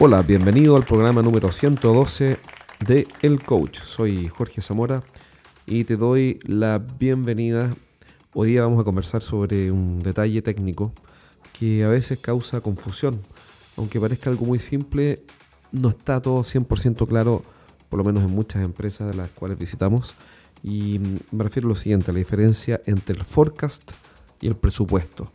Hola, bienvenido al programa número 112 de El Coach. Soy Jorge Zamora y te doy la bienvenida. Hoy día vamos a conversar sobre un detalle técnico que a veces causa confusión. Aunque parezca algo muy simple, no está todo 100% claro, por lo menos en muchas empresas de las cuales visitamos. Y me refiero a lo siguiente, a la diferencia entre el forecast y el presupuesto.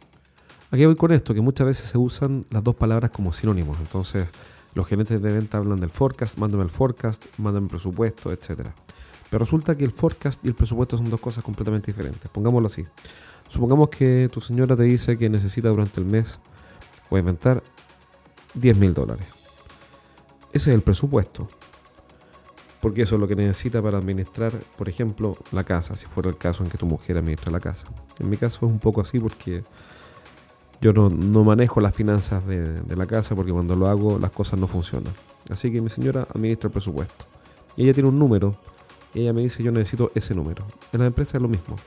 Aquí voy con esto, que muchas veces se usan las dos palabras como sinónimos. Entonces, los gerentes de venta hablan del forecast, mándame el forecast, mándame el presupuesto, etc. Pero resulta que el forecast y el presupuesto son dos cosas completamente diferentes. Pongámoslo así. Supongamos que tu señora te dice que necesita durante el mes, a inventar, 10 mil dólares. Ese es el presupuesto. Porque eso es lo que necesita para administrar, por ejemplo, la casa, si fuera el caso en que tu mujer administra la casa. En mi caso es un poco así porque yo no, manejo las finanzas de, la casa porque cuando lo hago las cosas no funcionan. Así que mi señora administra el presupuesto. Ella tiene un número. Y ella me dice yo necesito ese número. En la empresa es lo mismo.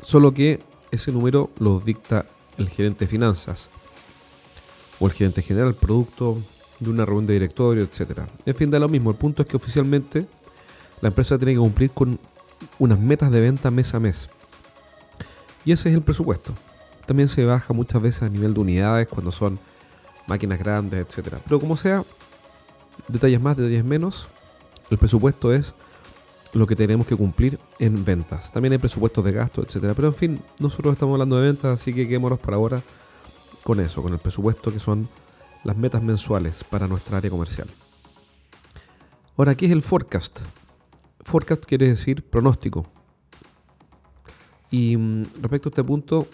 Solo que ese número lo dicta el gerente de finanzas. O el gerente general, producto de una reunión de directorio, etc. En fin, da lo mismo. El punto es que oficialmente la empresa tiene que cumplir con unas metas de venta mes a mes. Y ese es el presupuesto. También se baja muchas veces a nivel de unidades cuando son máquinas grandes, etc. Pero como sea, detalles más, detalles menos, el presupuesto es lo que tenemos que cumplir en ventas. También hay presupuestos de gasto, etc. Pero en fin, nosotros estamos hablando de ventas, así que quedémonos por ahora con eso, con el presupuesto que son las metas mensuales para nuestra área comercial. Ahora, ¿qué es el forecast? Forecast quiere decir pronóstico. Y mm, respecto a este punto,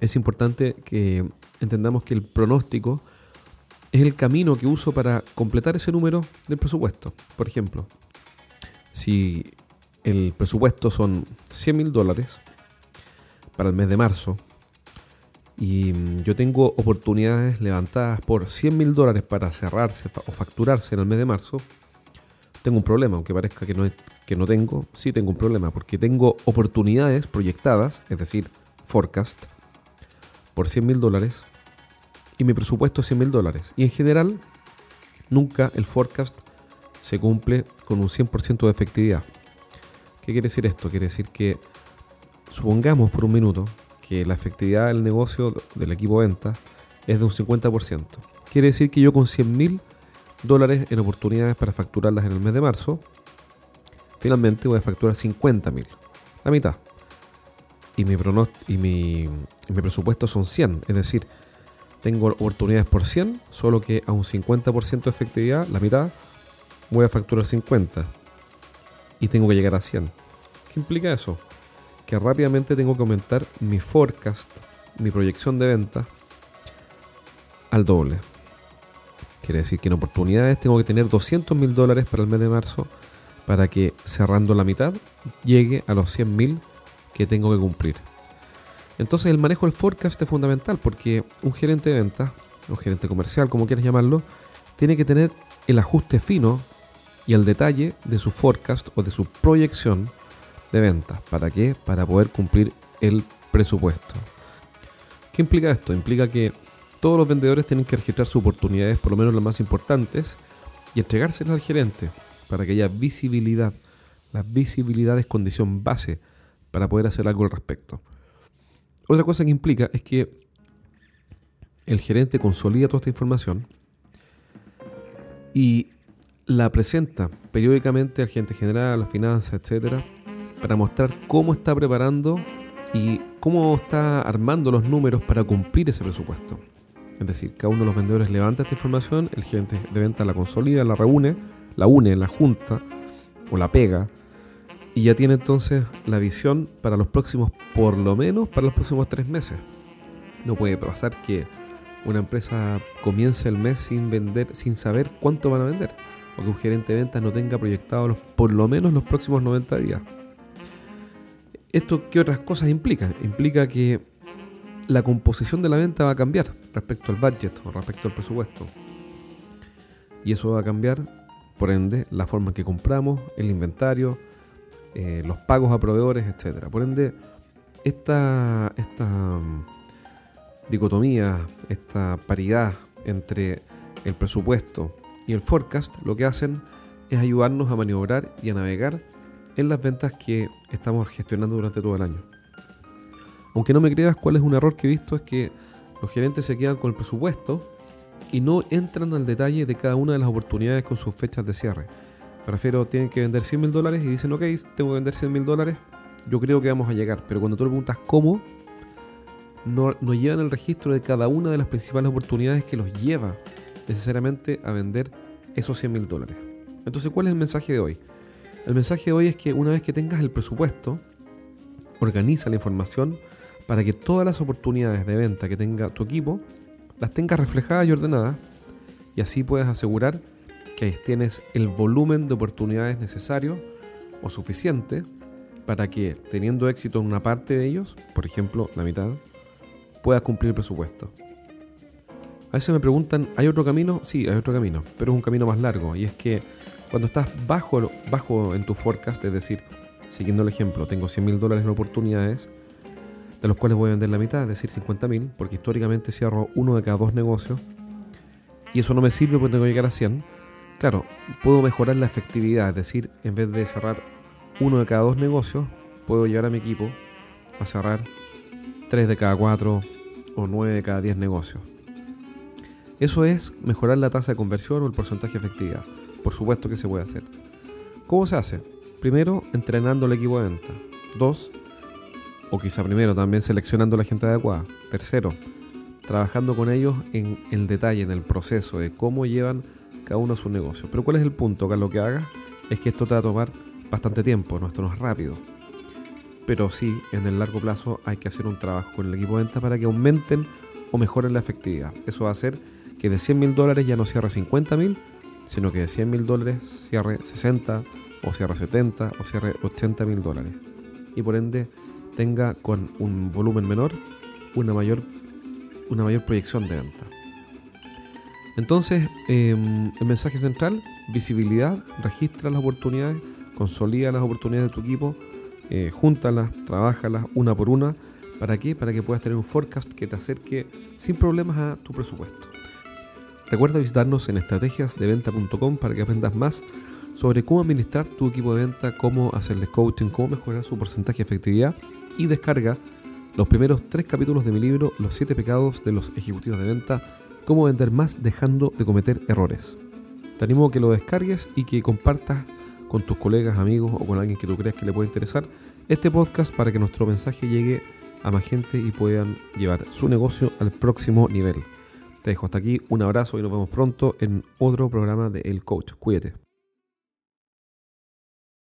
es importante que entendamos que el pronóstico es el camino que uso para completar ese número del presupuesto. Por ejemplo, si el presupuesto son 100 mil dólares para el mes de marzo y yo tengo oportunidades levantadas por 100 mil dólares para cerrarse o facturarse en el mes de marzo, tengo un problema, aunque parezca que no, que no tengo, sí tengo un problema, porque tengo oportunidades proyectadas, es decir, forecast, por 100 mil dólares y mi presupuesto es 100 mil dólares. Y en general, nunca el forecast se cumple con un 100% de efectividad. ¿Qué quiere decir esto? Quiere decir que supongamos por un minuto que la efectividad del negocio del equipo de venta es de un 50%. Quiere decir que yo con 100 mil dólares en oportunidades para facturarlas en el mes de marzo, finalmente voy a facturar 50 mil, la mitad y mi, y mi, mi presupuesto son 100. Es decir, tengo oportunidades por 100, solo que a un 50% de efectividad, la mitad, voy a facturar 50. Y tengo que llegar a 100. ¿Qué implica eso? Que rápidamente tengo que aumentar mi forecast, mi proyección de venta, al doble. Quiere decir que en oportunidades tengo que tener 200 mil dólares para el mes de marzo para que cerrando la mitad llegue a los 100 mil tengo que cumplir. Entonces el manejo del forecast es fundamental porque un gerente de venta, un gerente comercial, como quieras llamarlo, tiene que tener el ajuste fino y el detalle de su forecast o de su proyección de venta. ¿Para qué? Para poder cumplir el presupuesto. ¿Qué implica esto? Implica que todos los vendedores tienen que registrar sus oportunidades, por lo menos las más importantes, y entregárselas al gerente para que haya visibilidad. La visibilidad es condición base para poder hacer algo al respecto. Otra cosa que implica es que el gerente consolida toda esta información y la presenta periódicamente al gerente general, a las finanzas, etcétera, para mostrar cómo está preparando y cómo está armando los números para cumplir ese presupuesto. Es decir, cada uno de los vendedores levanta esta información, el gerente de venta la consolida, la reúne, la une, la junta o la pega y ya tiene entonces la visión para los próximos, por lo menos para los próximos tres meses. No puede pasar que una empresa comience el mes sin vender, sin saber cuánto van a vender. O que un gerente de ventas no tenga proyectado por lo menos los próximos 90 días. ¿Esto qué otras cosas implica? Implica que la composición de la venta va a cambiar respecto al budget o respecto al presupuesto. Y eso va a cambiar, por ende, la forma en que compramos, el inventario, eh, los pagos a proveedores, etc. Por ende, esta, esta mm, dicotomía, esta paridad entre el presupuesto y el forecast, lo que hacen es ayudarnos a maniobrar y a navegar en las ventas que estamos gestionando durante todo el año. Aunque no me creas, cuál es un error que he visto es que los gerentes se quedan con el presupuesto y no entran al detalle de cada una de las oportunidades con sus fechas de cierre. Me refiero, tienen que vender 100 mil dólares y dicen, ok, tengo que vender 100 mil dólares, yo creo que vamos a llegar. Pero cuando tú le preguntas cómo, no, no llevan el registro de cada una de las principales oportunidades que los lleva necesariamente a vender esos 100 mil dólares. Entonces, ¿cuál es el mensaje de hoy? El mensaje de hoy es que una vez que tengas el presupuesto, organiza la información para que todas las oportunidades de venta que tenga tu equipo las tengas reflejadas y ordenadas y así puedes asegurar que tienes el volumen de oportunidades necesario o suficiente para que teniendo éxito en una parte de ellos, por ejemplo la mitad, puedas cumplir el presupuesto. A veces me preguntan, ¿hay otro camino? Sí, hay otro camino, pero es un camino más largo y es que cuando estás bajo, bajo en tu forecast, es decir, siguiendo el ejemplo, tengo 100 mil dólares en oportunidades, de los cuales voy a vender la mitad, es decir, 50 mil, porque históricamente cierro uno de cada dos negocios, y eso no me sirve porque tengo que llegar a 100. Claro, puedo mejorar la efectividad, es decir, en vez de cerrar uno de cada dos negocios, puedo llevar a mi equipo a cerrar tres de cada cuatro o nueve de cada diez negocios. Eso es mejorar la tasa de conversión o el porcentaje de efectividad. Por supuesto que se puede hacer. ¿Cómo se hace? Primero, entrenando al equipo de venta. Dos, o quizá primero también seleccionando la gente adecuada. Tercero, trabajando con ellos en el detalle, en el proceso de cómo llevan cada uno su negocio. Pero ¿cuál es el punto, que lo que hagas? Es que esto te va a tomar bastante tiempo, no, esto no es rápido. Pero sí, en el largo plazo hay que hacer un trabajo con el equipo de venta para que aumenten o mejoren la efectividad. Eso va a hacer que de 100 mil dólares ya no cierre 50 mil, sino que de 100 mil dólares cierre 60 o cierre 70 o cierre 80 mil dólares. Y por ende tenga con un volumen menor una mayor, una mayor proyección de venta. Entonces, em, el mensaje central, visibilidad, registra las oportunidades, consolida las oportunidades de tu equipo, eh, júntalas, trabajalas una por una. ¿Para qué? Para que puedas tener un forecast que te acerque sin problemas a tu presupuesto. Recuerda visitarnos en estrategiasdeventa.com para que aprendas más sobre cómo administrar tu equipo de venta, cómo hacerle coaching, cómo mejorar su porcentaje de efectividad y descarga los primeros tres capítulos de mi libro Los siete pecados de los ejecutivos de venta, cómo vender más dejando de cometer errores. Te animo a que lo descargues y que compartas con tus colegas, amigos o con alguien que tú creas que le pueda interesar este podcast para que nuestro mensaje llegue a más gente y puedan llevar su negocio al próximo nivel. Te dejo hasta aquí, un abrazo y nos vemos pronto en otro programa de El Coach. Cuídate.